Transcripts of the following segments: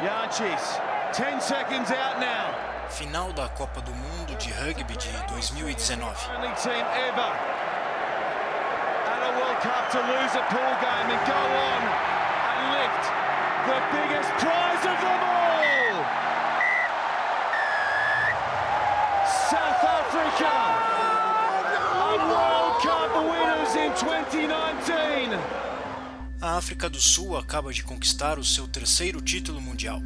Yanchis, 10 seconds out now. Final da Copa do Mundo de Rugby de 2019. Only team ever at a World Cup to lose a pool game and go on and lift the biggest prize of them all. South Africa are World Cup winners in 2019. A África do Sul acaba de conquistar o seu terceiro título mundial.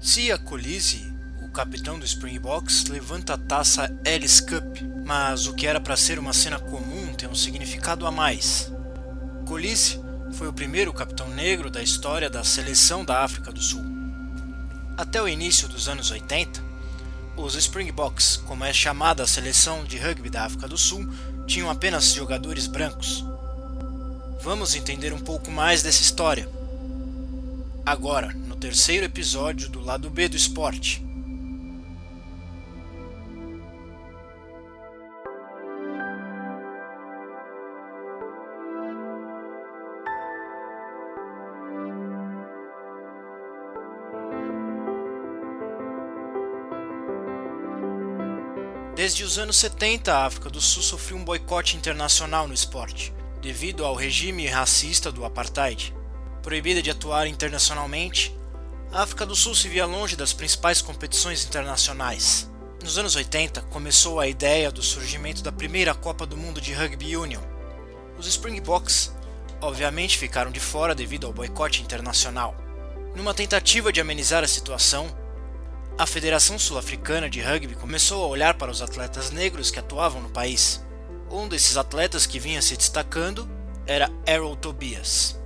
Sia Colise, o capitão do Springboks, levanta a taça Ellis Cup, mas o que era para ser uma cena comum tem um significado a mais. Colise foi o primeiro capitão negro da história da seleção da África do Sul. Até o início dos anos 80, os Springboks, como é chamada a seleção de rugby da África do Sul, tinham apenas jogadores brancos. Vamos entender um pouco mais dessa história. Agora, no terceiro episódio do lado B do esporte. Desde os anos 70, a África do Sul sofreu um boicote internacional no esporte, devido ao regime racista do apartheid. Proibida de atuar internacionalmente, a África do Sul se via longe das principais competições internacionais. Nos anos 80, começou a ideia do surgimento da primeira Copa do Mundo de Rugby Union. Os Springboks, obviamente, ficaram de fora devido ao boicote internacional. Numa tentativa de amenizar a situação, a Federação Sul-Africana de Rugby começou a olhar para os atletas negros que atuavam no país. Um desses atletas que vinha se destacando era Errol Tobias.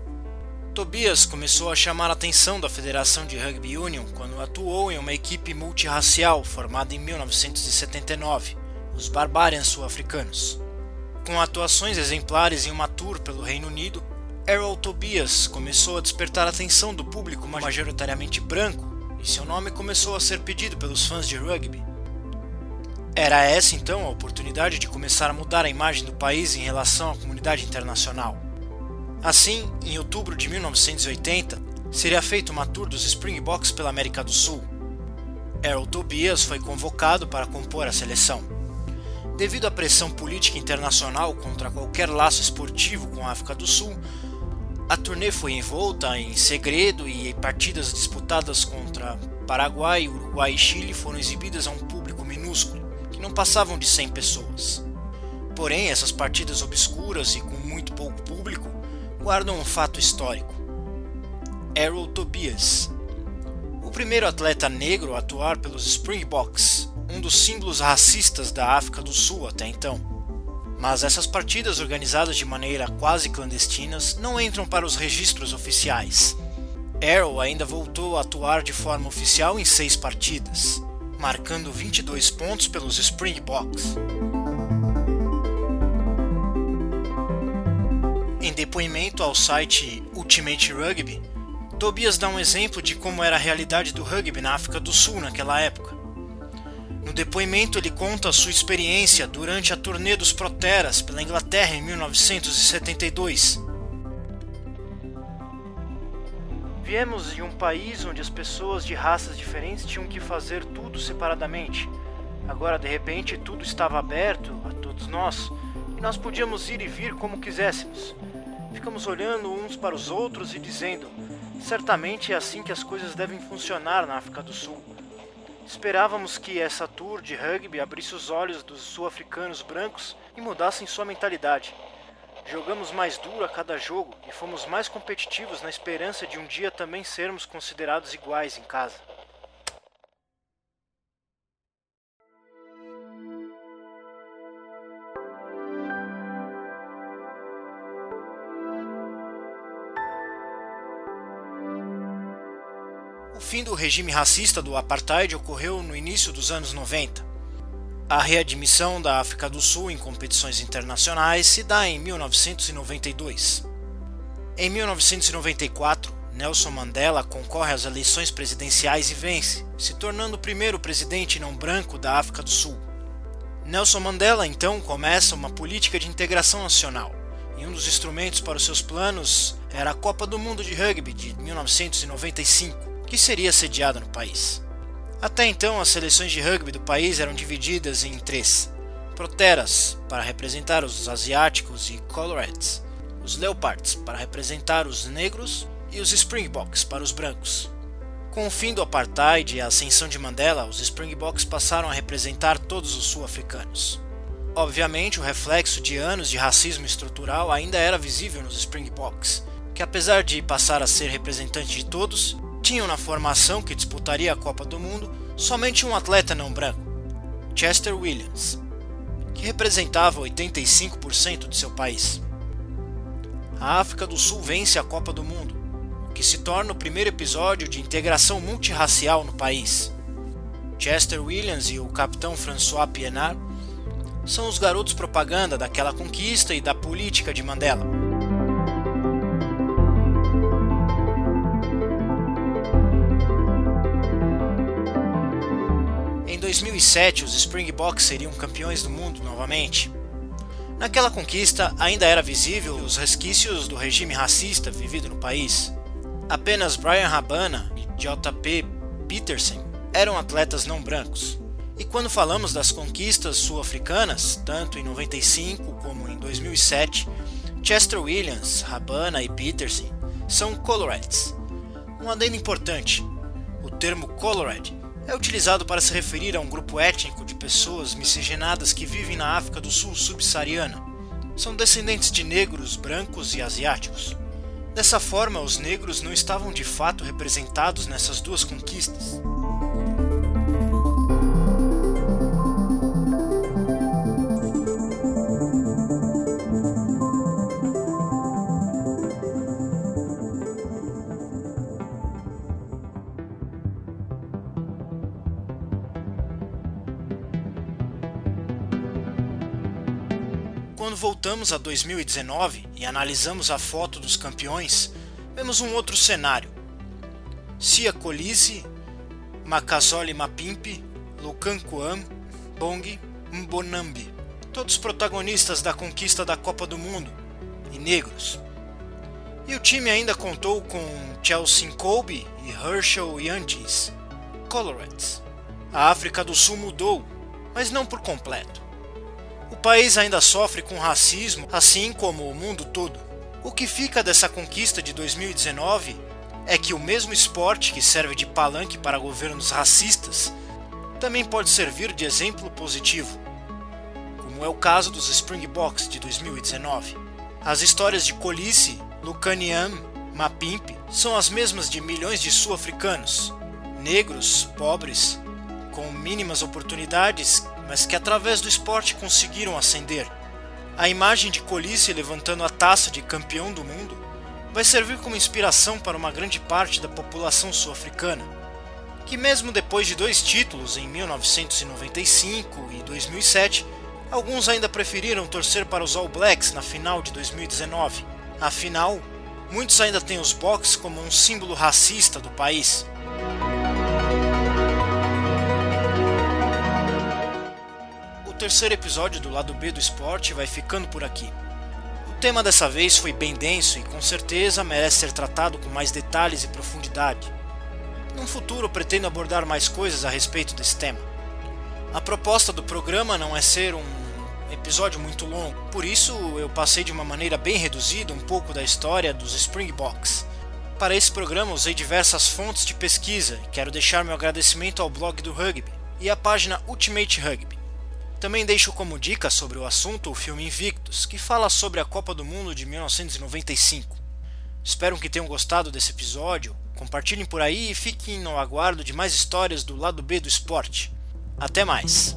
Tobias começou a chamar a atenção da Federação de Rugby Union quando atuou em uma equipe multirracial formada em 1979, os Barbarians Sul-Africanos. Com atuações exemplares em uma tour pelo Reino Unido, Errol Tobias começou a despertar a atenção do público majoritariamente branco e seu nome começou a ser pedido pelos fãs de rugby. Era essa então a oportunidade de começar a mudar a imagem do país em relação à comunidade internacional. Assim, em outubro de 1980, seria feita uma tour dos Springboks pela América do Sul. Errol Tobias foi convocado para compor a seleção. Devido à pressão política internacional contra qualquer laço esportivo com a África do Sul, a turnê foi envolta em segredo e partidas disputadas contra Paraguai, Uruguai e Chile foram exibidas a um público minúsculo, não passavam de 100 pessoas. Porém, essas partidas obscuras e com muito pouco público guardam um fato histórico. Errol Tobias, o primeiro atleta negro a atuar pelos Springboks, um dos símbolos racistas da África do Sul até então. Mas essas partidas organizadas de maneira quase clandestinas não entram para os registros oficiais. Arrow ainda voltou a atuar de forma oficial em seis partidas, marcando 22 pontos pelos Springboks. Em depoimento ao site Ultimate Rugby, Tobias dá um exemplo de como era a realidade do rugby na África do Sul naquela época. No depoimento, ele conta sua experiência durante a turnê dos Proteras pela Inglaterra em 1972. Viemos de um país onde as pessoas de raças diferentes tinham que fazer tudo separadamente. Agora, de repente, tudo estava aberto a todos nós e nós podíamos ir e vir como quiséssemos. Ficamos olhando uns para os outros e dizendo: certamente é assim que as coisas devem funcionar na África do Sul. Esperávamos que essa tour de rugby abrisse os olhos dos sul-africanos brancos e mudassem sua mentalidade. Jogamos mais duro a cada jogo e fomos mais competitivos na esperança de um dia também sermos considerados iguais em casa. O fim do regime racista do apartheid ocorreu no início dos anos 90. A readmissão da África do Sul em competições internacionais se dá em 1992. Em 1994, Nelson Mandela concorre às eleições presidenciais e vence, se tornando o primeiro presidente não branco da África do Sul. Nelson Mandela então começa uma política de integração nacional, e um dos instrumentos para os seus planos era a Copa do Mundo de Rugby de 1995 que seria sediada no país. Até então, as seleções de rugby do país eram divididas em três: Proteras, para representar os asiáticos e Colorads, os Leopards, para representar os negros, e os Springboks, para os brancos. Com o fim do apartheid e a ascensão de Mandela, os Springboks passaram a representar todos os sul-africanos. Obviamente, o reflexo de anos de racismo estrutural ainda era visível nos Springboks, que apesar de passar a ser representante de todos, tinham na formação que disputaria a Copa do Mundo somente um atleta não branco, Chester Williams, que representava 85% de seu país. A África do Sul vence a Copa do Mundo, que se torna o primeiro episódio de integração multirracial no país. Chester Williams e o capitão François Pienaar são os garotos propaganda daquela conquista e da política de Mandela. 2007, os Springboks seriam campeões do mundo novamente. Naquela conquista, ainda era visível os resquícios do regime racista vivido no país. Apenas Brian Rabana e J.P. Peterson eram atletas não brancos. E quando falamos das conquistas sul-africanas, tanto em 95 como em 2007, Chester Williams, Rabana e Peterson são Colorads. Um adendo importante: o termo Colorad é utilizado para se referir a um grupo étnico de pessoas miscigenadas que vivem na África do Sul subsaariana. São descendentes de negros, brancos e asiáticos. Dessa forma, os negros não estavam de fato representados nessas duas conquistas. Quando voltamos a 2019 e analisamos a foto dos campeões, vemos um outro cenário. Sia Colise, Makasole Mapimpi, Lukan Kuam, Bong Mbonambi, todos protagonistas da conquista da Copa do Mundo, e negros. E o time ainda contou com Chelsea Colby e Herschel Yantis, Colorads. A África do Sul mudou, mas não por completo. O país ainda sofre com racismo, assim como o mundo todo. O que fica dessa conquista de 2019 é que o mesmo esporte que serve de palanque para governos racistas também pode servir de exemplo positivo, como é o caso dos Springboks de 2019. As histórias de Colisse, Lucaniam, Mapimp são as mesmas de milhões de sul-africanos, negros, pobres, com mínimas oportunidades mas que através do esporte conseguiram ascender. A imagem de Colisse levantando a taça de campeão do mundo vai servir como inspiração para uma grande parte da população sul-africana, que, mesmo depois de dois títulos em 1995 e 2007, alguns ainda preferiram torcer para os All Blacks na final de 2019. Afinal, muitos ainda têm os Boks como um símbolo racista do país. Terceiro episódio do lado B do esporte vai ficando por aqui. O tema dessa vez foi bem denso e com certeza merece ser tratado com mais detalhes e profundidade. Num futuro pretendo abordar mais coisas a respeito desse tema. A proposta do programa não é ser um episódio muito longo, por isso eu passei de uma maneira bem reduzida um pouco da história dos Springboks. Para esse programa usei diversas fontes de pesquisa e quero deixar meu agradecimento ao blog do rugby e à página Ultimate Rugby. Também deixo como dica sobre o assunto o filme Invictus, que fala sobre a Copa do Mundo de 1995. Espero que tenham gostado desse episódio, compartilhem por aí e fiquem no aguardo de mais histórias do lado B do esporte. Até mais!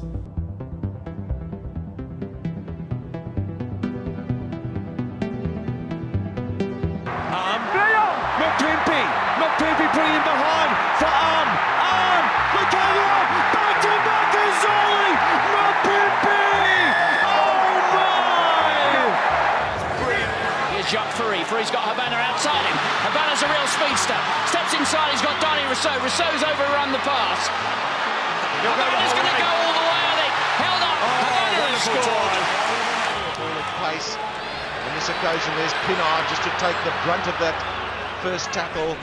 Rousseau. Rousseau's overrun the pass. Habana's going to go all the way, I think. Held up. Oh, Habana has scored. Ball of pace. On this occasion, there's Pinard just to take the brunt of that first tackle.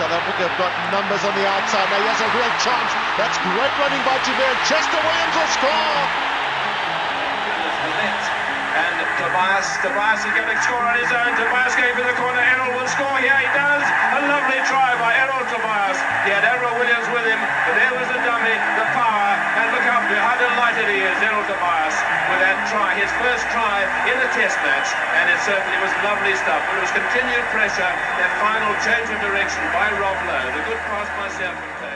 South Africa have got numbers on the outside. Now he has a real chance. That's great running by Javier. Chester Williams will score. And Tobias, Tobias is going to score on his own. Tobias going for the corner. Errol will score. Here he does. Try by Errol Tobias. He had Errol Williams with him. But there was the dummy, the power. And look how, how delighted he is, Errol Tobias, with that try. His first try in a test match. And it certainly was lovely stuff. But it was continued pressure. That final change of direction by Rob Lowe. The good pass by Southampton.